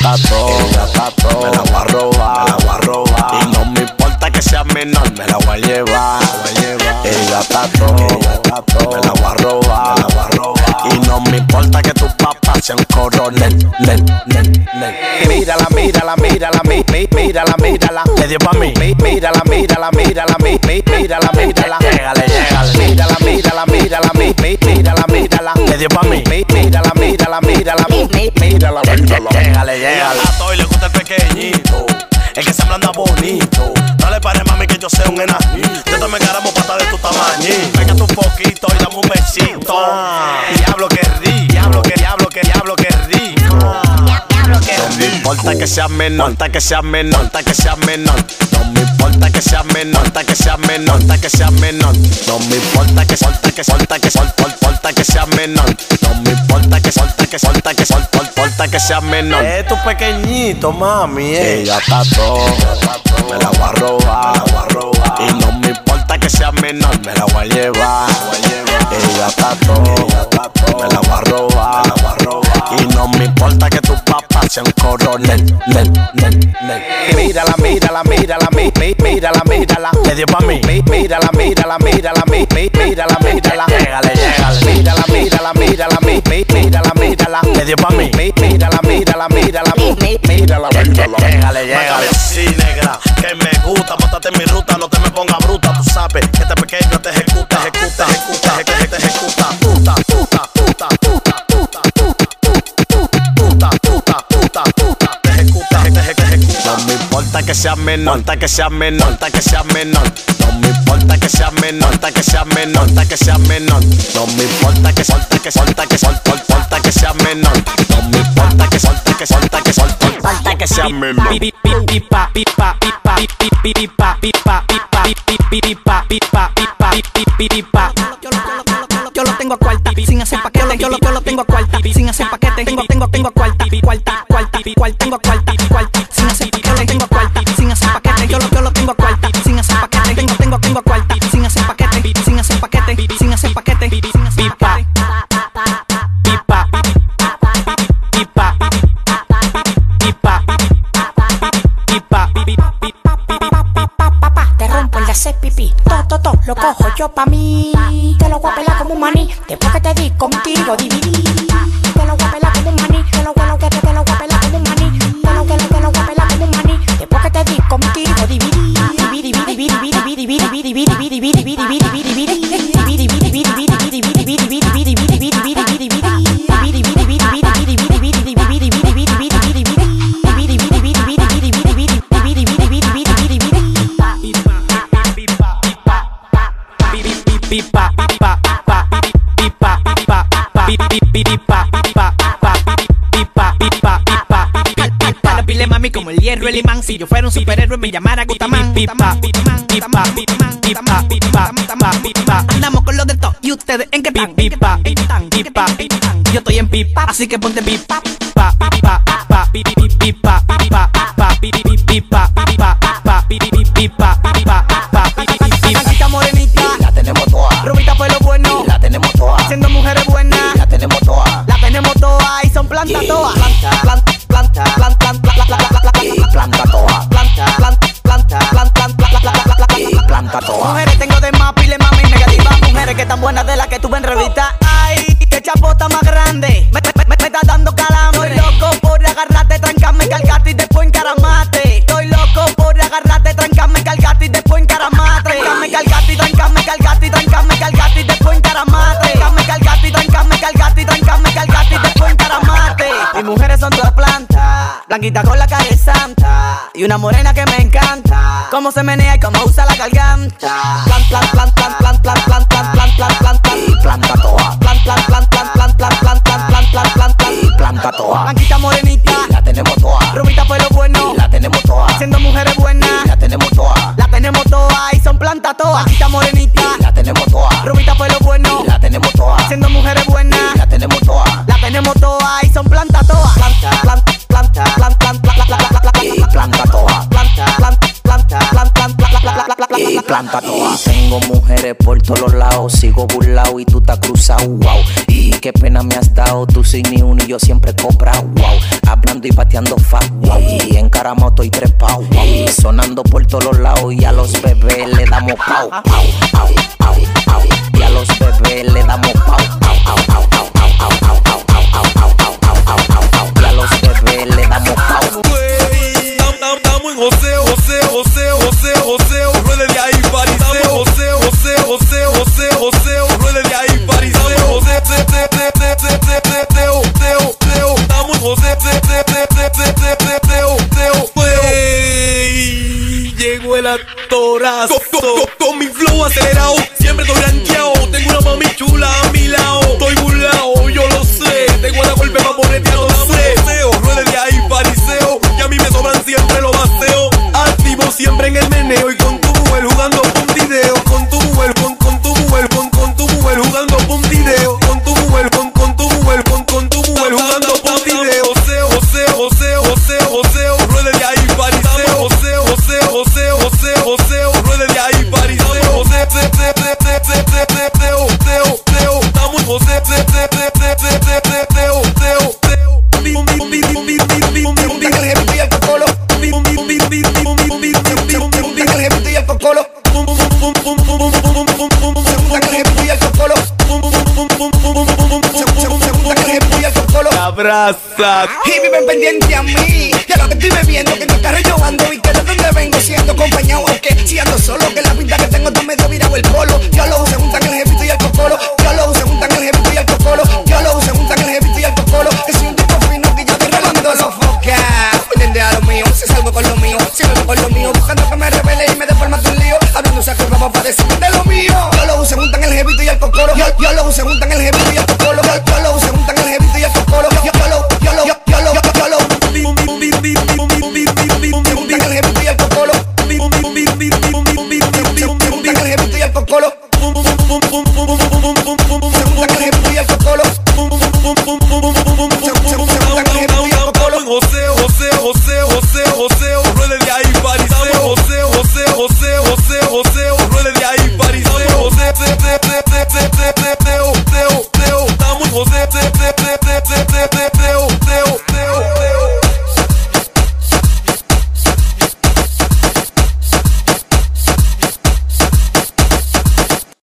gato, gato, me la voy a robar, me la voy a robar. Y no me importa que sea menor, me la voy a llevar, el gatato, me la voy a robar, me la voy a robar. Y no me importa que tu papá sea un coronel. Mírala, mírala, mírala, mi, mi, mírala, mírala. Le dio pa' mí. Mi, mírala, mírala, mírala, mi, mi, mírala, mírala. Llegale, llegale. Mírala, mírala, mírala, mi, mi, mírala, mírala. Le dio pa' mí. Mi, mírala. Llegale, llegale. A y le gusta el pequeñito. El que se anda bonito. No le pares, mami, que yo soy un enanito. Yo también caramo pata de tu tamaño. Venga un poquito y dame un besito. Importa que sea menor, importa que sea menor, importa que sea menor. No me importa que sea menor, importa que sea menor, importa que sea menor. No me importa que solta que solta que solta, importa que sea menor. No me importa que solta que solta que solta, importa que sea menor. Es tu pequeñito, mami. Eh. Ella está todo, mírala, mírala. Le dio pa' mí. Mi, mírala, mírala, mírala, mi, mi, mírala, mírala. Llegale, llegale. Mírala, mírala, mírala, mírala, mírala. Le dio pa' mí. Mi, mírala, mírala, mírala, mi, mi, mírala, mírala. Llegale, llegale. Sí, negra, que me gusta. Mótate en mi ruta, no te me pongas bruta. Tú sabes que sea menor, importa que sea menor, importa que sea menor. No me importa que sea menor, importa que sea menor, importa que sea menor. No me importa que solta, que solta, que solta, importa que sea menor. No me importa que solta, que solta, que solta, importa que sea menor. Pipa, pipa, pipa, pipa, pipa, pipa, pipa, pipa, pipa, pipa, pipa, yo lo tengo a cuarta, sin hacer paquete. Yo lo, yo lo tengo a cuarta, sin hacer paquete. Tengo, tengo, tengo a cuarta, cuarta, cuarta, cuarta, tengo a cuarta, cuarta, sin hacer paquete. Hacer pipí. To, to, to, lo cojo yo pa' mí. Te lo voy como un maní. Después que te di contigo dividí. Te lo voy como un maní. Te lo, te te, lo voy como un maní. Te lo, te te lo voy como un maní. Después que te di contigo dividí. Dividi, dividi, dividi, dividi, dividi, dividi, dividi, dividi, dividi, dividi, dividi, dividi, dividi, dividi, dividi, dividi, Si yo fuera un superhéroe me llamara Gutamán. Pipa, pipa, pipa, pipa, pipa, pipa. Andamos con los de top y ustedes en qué pipa, pipa, pipa, Yo estoy en pipa, así que ponte pipa, pipa, pipa, pipa, pipa, pipa, pipa, pipa, pipa, con la cara de santa y una morena que me encanta. Cómo se menea y cómo usa la garganta. Plan, plan, plan, plan, plan, plan, plan, plan, plan, plan, plan. Y planta toda, Plan, plan, plan, plan, plan, plan, plan, plan, plan, plan, plan, y planta toda. Blanquita morenita, dado, tú sin ni uno y yo siempre compra, wow. Hablando y pateando fa, wow. Y en caramoto y trepao, wow. Y sonando por todos lados y a los bebés le damos pau, pau, pau, pau, pau. Y a los bebés le damos pau, pau, pau, pau, el actorazo con, con- con mi flow acelerado, siempre estoy rankeado. Tengo una mami chula a mi lado, estoy burlao, yo lo sé. Tengo la golpe pa' ponerte a los Joseo, ruede de ahí, pariseo, y a mí me sobran siempre los vaceo. Activo siempre en el meneo y con tu mujer jugando Abraza. Y viven pendiente a mí, ya lo que estoy bebiendo, que en el carro yo y que de donde vengo siendo acompañado, aunque si ando solo, que la pinta que tengo está medio virado el polo, ya los se juntan José, José,